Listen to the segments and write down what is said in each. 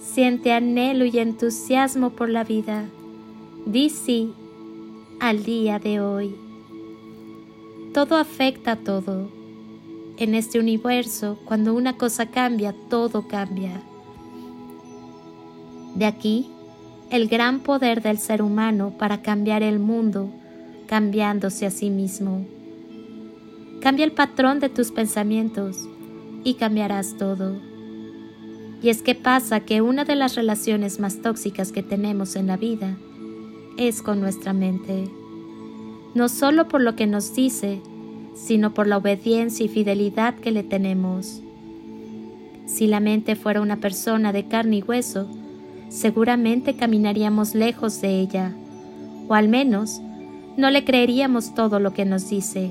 Siente anhelo y entusiasmo por la vida. Di sí al día de hoy. Todo afecta a todo. En este universo, cuando una cosa cambia, todo cambia. De aquí el gran poder del ser humano para cambiar el mundo, cambiándose a sí mismo. Cambia el patrón de tus pensamientos y cambiarás todo. Y es que pasa que una de las relaciones más tóxicas que tenemos en la vida es con nuestra mente. No solo por lo que nos dice, sino por la obediencia y fidelidad que le tenemos. Si la mente fuera una persona de carne y hueso, seguramente caminaríamos lejos de ella, o al menos no le creeríamos todo lo que nos dice.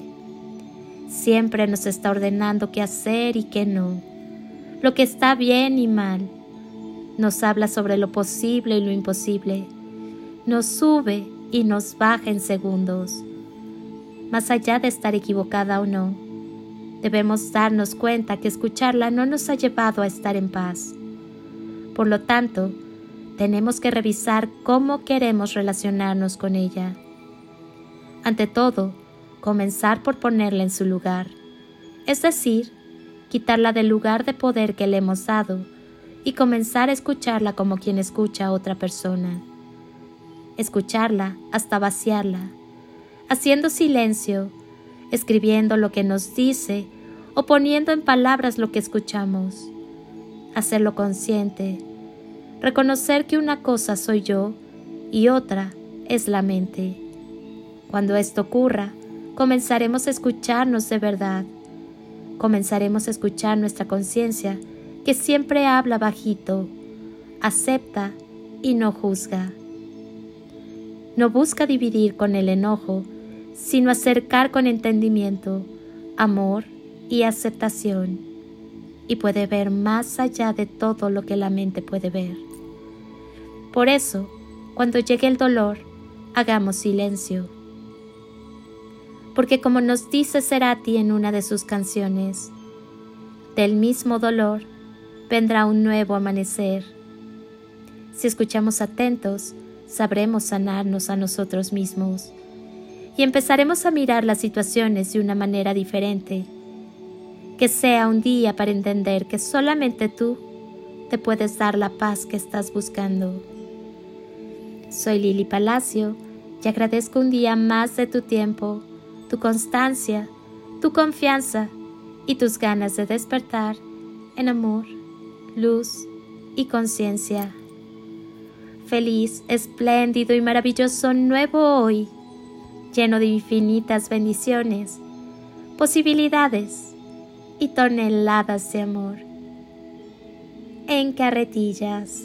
Siempre nos está ordenando qué hacer y qué no, lo que está bien y mal. Nos habla sobre lo posible y lo imposible. Nos sube y nos baja en segundos. Más allá de estar equivocada o no, debemos darnos cuenta que escucharla no nos ha llevado a estar en paz. Por lo tanto, tenemos que revisar cómo queremos relacionarnos con ella. Ante todo, comenzar por ponerla en su lugar, es decir, quitarla del lugar de poder que le hemos dado y comenzar a escucharla como quien escucha a otra persona. Escucharla hasta vaciarla, haciendo silencio, escribiendo lo que nos dice o poniendo en palabras lo que escuchamos. Hacerlo consciente, reconocer que una cosa soy yo y otra es la mente. Cuando esto ocurra, comenzaremos a escucharnos de verdad. Comenzaremos a escuchar nuestra conciencia que siempre habla bajito, acepta y no juzga. No busca dividir con el enojo, sino acercar con entendimiento, amor y aceptación. Y puede ver más allá de todo lo que la mente puede ver. Por eso, cuando llegue el dolor, hagamos silencio. Porque como nos dice Serati en una de sus canciones, del mismo dolor vendrá un nuevo amanecer. Si escuchamos atentos, sabremos sanarnos a nosotros mismos y empezaremos a mirar las situaciones de una manera diferente. Que sea un día para entender que solamente tú te puedes dar la paz que estás buscando. Soy Lili Palacio y agradezco un día más de tu tiempo, tu constancia, tu confianza y tus ganas de despertar en amor, luz y conciencia. Feliz, espléndido y maravilloso nuevo hoy, lleno de infinitas bendiciones, posibilidades y toneladas de amor. En carretillas.